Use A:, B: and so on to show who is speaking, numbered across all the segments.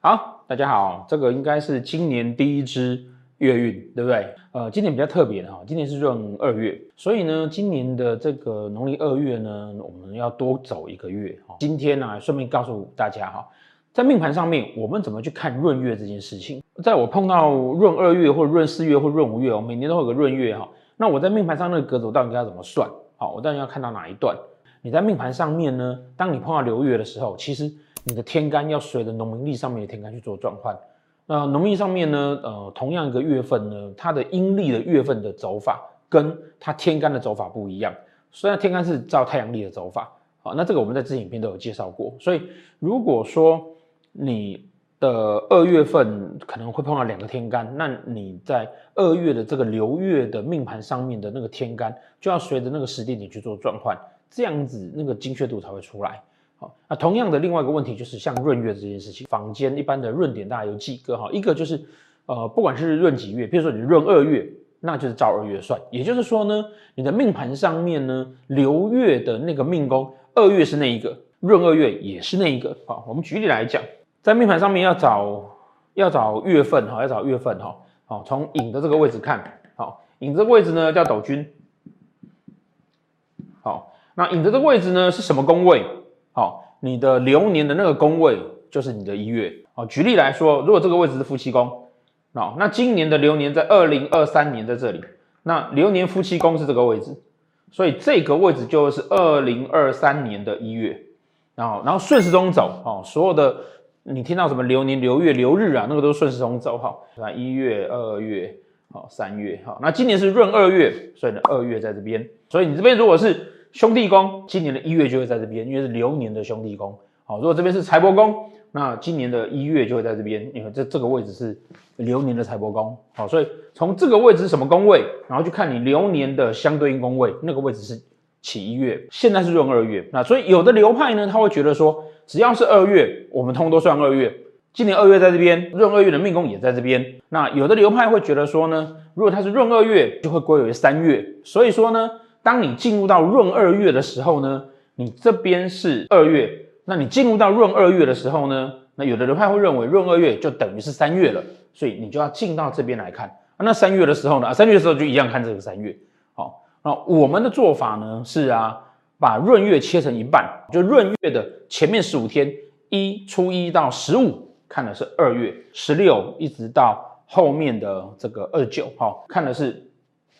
A: 好，大家好，这个应该是今年第一支月运，对不对？呃，今年比较特别的哈，今年是闰二月，所以呢，今年的这个农历二月呢，我们要多走一个月哈。今天呢，顺便告诉大家哈，在命盘上面，我们怎么去看闰月这件事情？在我碰到闰二月或者闰四月或闰五月哦，每年都有个闰月哈。那我在命盘上那个格子，我到底该怎么算？好，我到底要看到哪一段？你在命盘上面呢，当你碰到流月的时候，其实。你的天干要随着农民历上面的天干去做转换。那农历上面呢，呃，同样一个月份呢，它的阴历的月份的走法跟它天干的走法不一样。虽然天干是照太阳历的走法，好，那这个我们在之前影片都有介绍过。所以如果说你的二月份可能会碰到两个天干，那你在二月的这个流月的命盘上面的那个天干就要随着那个时间点去做转换，这样子那个精确度才会出来。好，那同样的另外一个问题就是像闰月这件事情，坊间一般的闰点大概有几个哈，一个就是呃，不管是闰几月，比如说你闰二月，那就是照二月算，也就是说呢，你的命盘上面呢，流月的那个命宫二月是那一个，闰二月也是那一个。好，我们举例来讲，在命盘上面要找要找月份哈，要找月份哈，好，从寅的这个位置看，好，寅这个位置呢叫斗君，好，那寅的这个位置呢是什么宫位？好，你的流年的那个宫位就是你的一月。哦，举例来说，如果这个位置是夫妻宫，那那今年的流年在二零二三年在这里，那流年夫妻宫是这个位置，所以这个位置就是二零二三年的一月。然后，然后顺时钟走，哦，所有的你听到什么流年、流月、流日啊，那个都是顺时钟走，哈，那一月、二月、好三月，好，那今年是闰二月，所以呢，二月在这边，所以你这边如果是。兄弟宫今年的一月就会在这边，因为是流年的兄弟宫。好，如果这边是财帛宫，那今年的一月就会在这边，因为这这个位置是流年的财帛宫。好，所以从这个位置是什么宫位，然后去看你流年的相对应宫位，那个位置是起一月。现在是闰二月，那所以有的流派呢，他会觉得说，只要是二月，我们通通都算二月。今年二月在这边，闰二月的命宫也在这边。那有的流派会觉得说呢，如果它是闰二月，就会归为三月。所以说呢。当你进入到闰二月的时候呢，你这边是二月，那你进入到闰二月的时候呢，那有的流派会认为闰二月就等于是三月了，所以你就要进到这边来看。那三月的时候呢，三月的时候就一样看这个三月。好，那我们的做法呢是啊，把闰月切成一半，就闰月的前面十五天，一初一到十五看的是二月，十六一直到后面的这个二九，好，看的是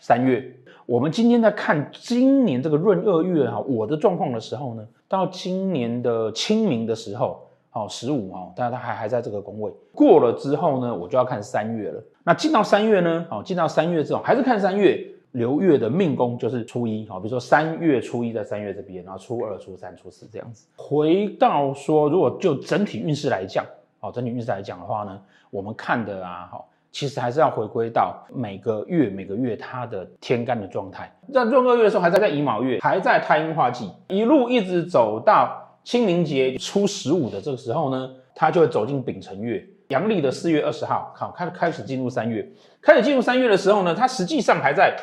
A: 三月。我们今天在看今年这个闰二月哈，我的状况的时候呢，到今年的清明的时候，好十五哈，但是它还还在这个宫位，过了之后呢，我就要看三月了。那进到三月呢，好进到三月之后，还是看三月流月的命宫就是初一，好，比如说三月初一在三月这边，然后初二、初三、初四这样子。回到说，如果就整体运势来讲，好，整体运势来讲的话呢，我们看的啊，好。其实还是要回归到每个月每个月它的天干的状态。在闰二月的时候，还在在乙卯月，还在太阴化忌，一路一直走到清明节初十五的这个时候呢，它就会走进丙辰月，阳历的四月二十号，好，开开始进入三月。开始进入三月的时候呢，它实际上还在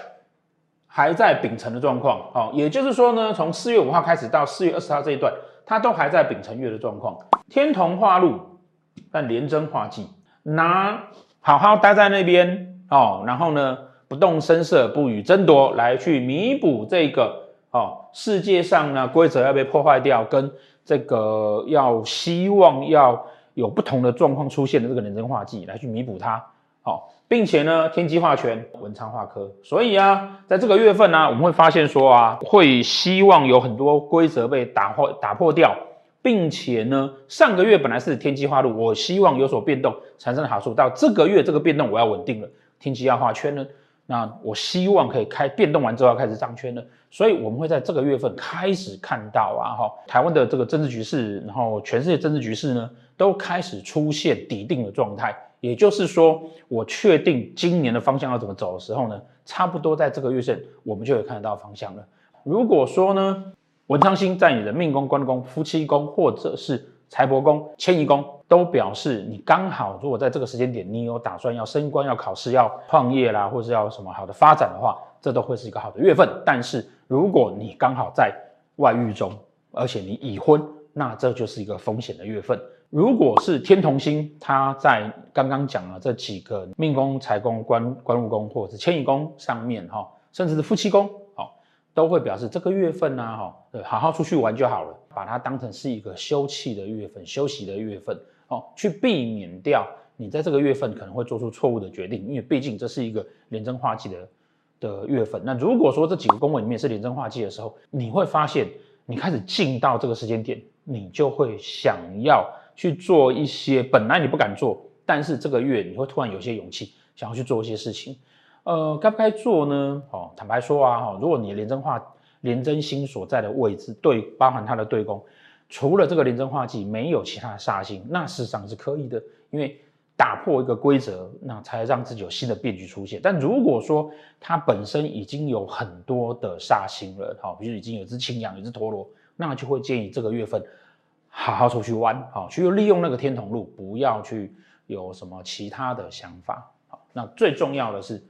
A: 还在丙辰的状况，好，也就是说呢，从四月五号开始到四月二十号这一段，它都还在丙辰月的状况。天同化禄，但廉贞化忌，拿。好好待在那边哦，然后呢，不动声色，不予争夺，来去弥补这个哦，世界上呢规则要被破坏掉，跟这个要希望要有不同的状况出现的这个廉贞化忌来去弥补它，好、哦，并且呢，天机化权，文昌化科，所以啊，在这个月份呢、我们会发现说啊，会希望有很多规则被打破打破掉。并且呢，上个月本来是天机化路，我希望有所变动，产生的好处。到这个月这个变动我要稳定了，天机要画圈了，那我希望可以开变动完之后要开始上圈了。所以我们会在这个月份开始看到啊，哈，台湾的这个政治局势，然后全世界政治局势呢，都开始出现底定的状态。也就是说，我确定今年的方向要怎么走的时候呢，差不多在这个月份我们就会看得到方向了。如果说呢，文昌星在你的命宫、官宫、夫妻宫，或者是财帛宫、迁移宫，都表示你刚好，如果在这个时间点，你有打算要升官、要考试、要创业啦，或者要什么好的发展的话，这都会是一个好的月份。但是如果你刚好在外遇中，而且你已婚，那这就是一个风险的月份。如果是天同星，它在刚刚讲了这几个命宫、财宫、官官禄宫或者是迁移宫上面哈，甚至是夫妻宫，都会表示这个月份呢，哈，对，好好出去玩就好了，把它当成是一个休憩的月份、休息的月份，哦，去避免掉你在这个月份可能会做出错误的决定，因为毕竟这是一个廉贞化忌的的月份。那如果说这几个宫位里面是廉贞化忌的时候，你会发现你开始进到这个时间点，你就会想要。去做一些本来你不敢做，但是这个月你会突然有些勇气，想要去做一些事情。呃，该不该做呢？哦，坦白说啊，哈，如果你的廉贞化廉贞星所在的位置对，包含它的对宫，除了这个廉贞化忌，没有其他的煞星，那事实上是可以的，因为打破一个规则，那才让自己有新的变局出现。但如果说它本身已经有很多的煞星了，好，比如已经有只青羊，有只陀螺，那就会建议这个月份。好好出去玩，好，去利用那个天同路，不要去有什么其他的想法。好，那最重要的是，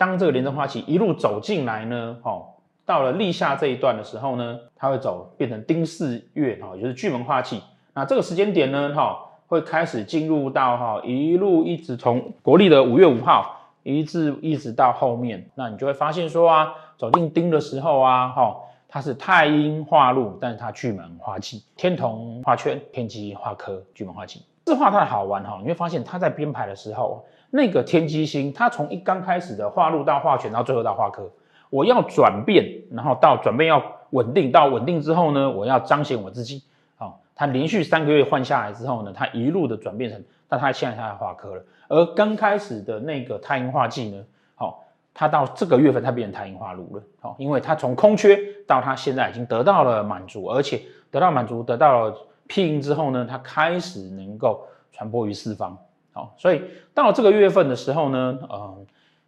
A: 当这个廉贞化忌一路走进来呢，好，到了立夏这一段的时候呢，它会走变成丁巳月，哈，也就是巨门化忌。那这个时间点呢，哈，会开始进入到哈，一路一直从国历的五月五号一直一直到后面，那你就会发现说啊，走进丁的时候啊，哈。它是太阴化禄，但是它巨门化忌，天同化圈，天机化科，巨门化忌。这话它好玩哈，你会发现它在编排的时候，那个天机星，它从一刚开始的化禄到化权，到最后到化科，我要转变，然后到转变要稳定，到稳定之后呢，我要彰显我自己。好，它连续三个月换下来之后呢，它一路的转变成，但它现在它在化科了。而刚开始的那个太阴化忌呢，好。他到这个月份，他变成太阴化禄了，好，因为他从空缺到他现在已经得到了满足，而且得到满足，得到了庇荫之后呢，他开始能够传播于四方，好，所以到了这个月份的时候呢，呃，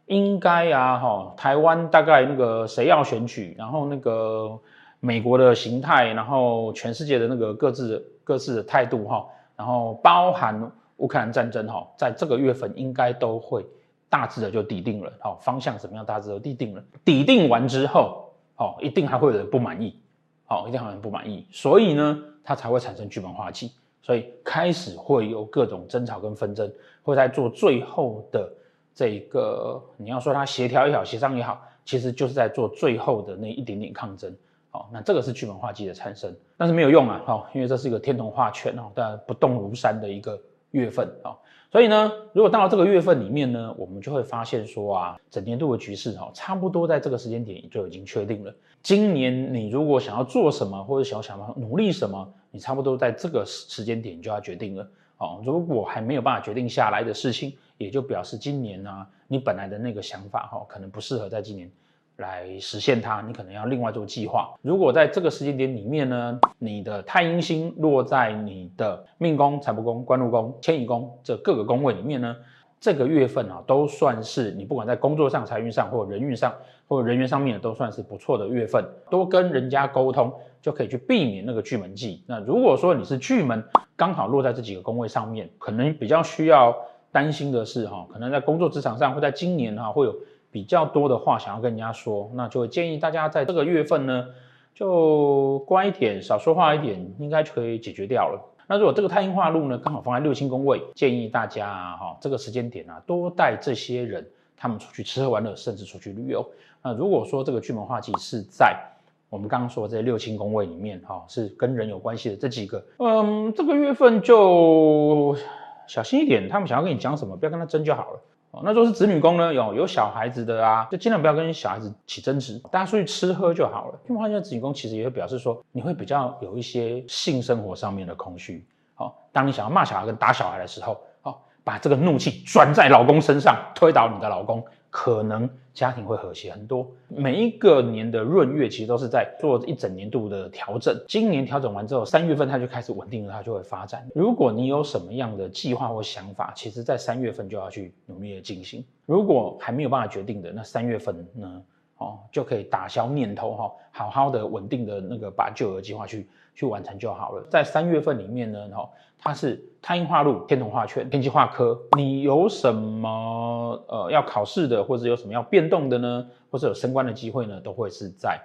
A: 应该啊，哈，台湾大概那个谁要选举，然后那个美国的形态，然后全世界的那个各自各自的态度，哈，然后包含乌克兰战争，哈，在这个月份应该都会。大致的就底定了，好，方向怎么样？大致都底定了。底定完之后，好，一定还会有人不满意，好，一定还有人不满意，所以呢，它才会产生巨门化忌，所以开始会有各种争吵跟纷争，会在做最后的这个，你要说它协调也好，协商也好，其实就是在做最后的那一点点抗争，好，那这个是剧本化忌的产生，但是没有用啊，好，因为这是一个天同化权哦，但不动如山的一个月份啊。所以呢，如果到了这个月份里面呢，我们就会发现说啊，整年度的局势哈，差不多在这个时间点就已经确定了。今年你如果想要做什么，或者想要想要努力什么，你差不多在这个时时间点就要决定了。哦，如果还没有办法决定下来的事情，也就表示今年呢，啊，你本来的那个想法哈，可能不适合在今年。来实现它，你可能要另外做计划。如果在这个时间点里面呢，你的太阴星落在你的命宫、财帛宫、官禄宫、迁移宫这各个宫位里面呢，这个月份啊，都算是你不管在工作上、财运上，或人运上，或人员上面，都算是不错的月份。多跟人家沟通，就可以去避免那个巨门忌。那如果说你是巨门刚好落在这几个宫位上面，可能比较需要担心的是哈，可能在工作职场上，会在今年哈会有。比较多的话想要跟人家说，那就建议大家在这个月份呢，就乖一点，少说话一点，应该就可以解决掉了。那如果这个太阴化禄呢，刚好放在六亲宫位，建议大家啊哈，这个时间点啊，多带这些人他们出去吃喝玩乐，甚至出去旅游。那如果说这个巨门化忌是在我们刚刚说这六亲宫位里面哈，是跟人有关系的这几个，嗯，这个月份就小心一点，他们想要跟你讲什么，不要跟他争就好了。哦，那如果是子女宫呢？有有小孩子的啊，就尽量不要跟小孩子起争执，大家出去吃喝就好了。因为现在子女宫其实也会表示说，你会比较有一些性生活上面的空虚。好，当你想要骂小孩跟打小孩的时候，好，把这个怒气转在老公身上，推倒你的老公。可能家庭会和谐很多。每一个年的闰月其实都是在做一整年度的调整。今年调整完之后，三月份它就开始稳定了，它就会发展。如果你有什么样的计划或想法，其实在三月份就要去努力的进行。如果还没有办法决定的，那三月份呢，哦，就可以打消念头哈，好好的稳定的那个把旧的计划去去完成就好了。在三月份里面呢，哈，它是太阴化禄、天同化权、天机化科。你有什么呃要考试的，或者有什么要变动的呢？或者有升官的机会呢？都会是在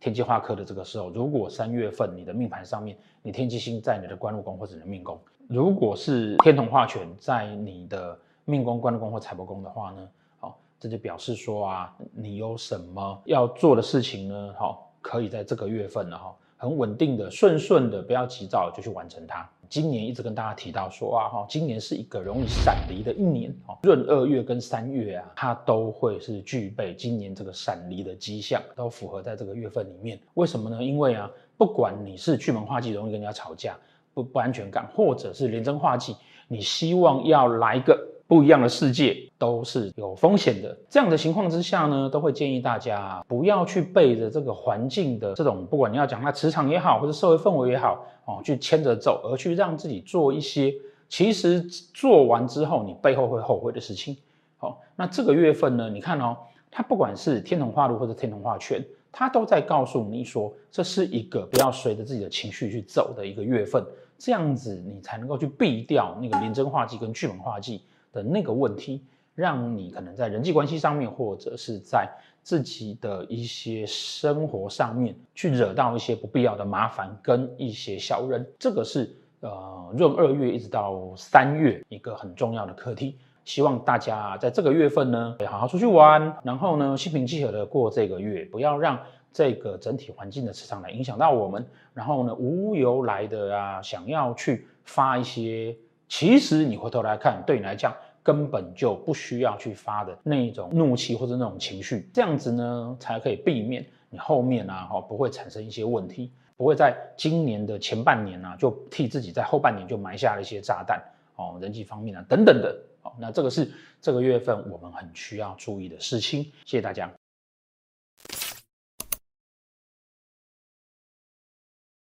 A: 天机化科的这个时候。如果三月份你的命盘上面，你天机星在你的官禄宫或者你的命宫，如果是天同化权在你的命宫、官禄宫或财帛宫的话呢，好，这就表示说啊，你有什么要做的事情呢？好，可以在这个月份了哈，很稳定的、顺顺的，不要急躁就去完成它。今年一直跟大家提到说啊，哈，今年是一个容易闪离的一年，哈，闰二月跟三月啊，它都会是具备今年这个闪离的迹象，都符合在这个月份里面。为什么呢？因为啊，不管你是巨门化忌，容易跟人家吵架，不不安全感，或者是廉贞化忌，你希望要来个不一样的世界，都是有风险的。这样的情况之下呢，都会建议大家不要去背着这个环境的这种，不管你要讲它磁场也好，或者社会氛围也好，哦，去牵着走，而去让自己做一些其实做完之后你背后会后悔的事情。好，那这个月份呢，你看哦，它不管是天同化禄或者天同化权，它都在告诉你说，这是一个不要随着自己的情绪去走的一个月份，这样子你才能够去避掉那个廉贞化忌跟巨门化忌的那个问题，让你可能在人际关系上面，或者是在自己的一些生活上面，去惹到一些不必要的麻烦跟一些小人。这个是呃闰二月一直到三月一个很重要的课题。希望大家在这个月份呢，好好出去玩，然后呢心平气和的过这个月，不要让这个整体环境的磁场来影响到我们。然后呢无由来的啊，想要去发一些。其实你回头来看，对你来讲根本就不需要去发的那一种怒气或者那种情绪，这样子呢才可以避免你后面啊哈不会产生一些问题，不会在今年的前半年啊就替自己在后半年就埋下了一些炸弹哦，人际方面啊等等的哦，那这个是这个月份我们很需要注意的事情。谢谢大家。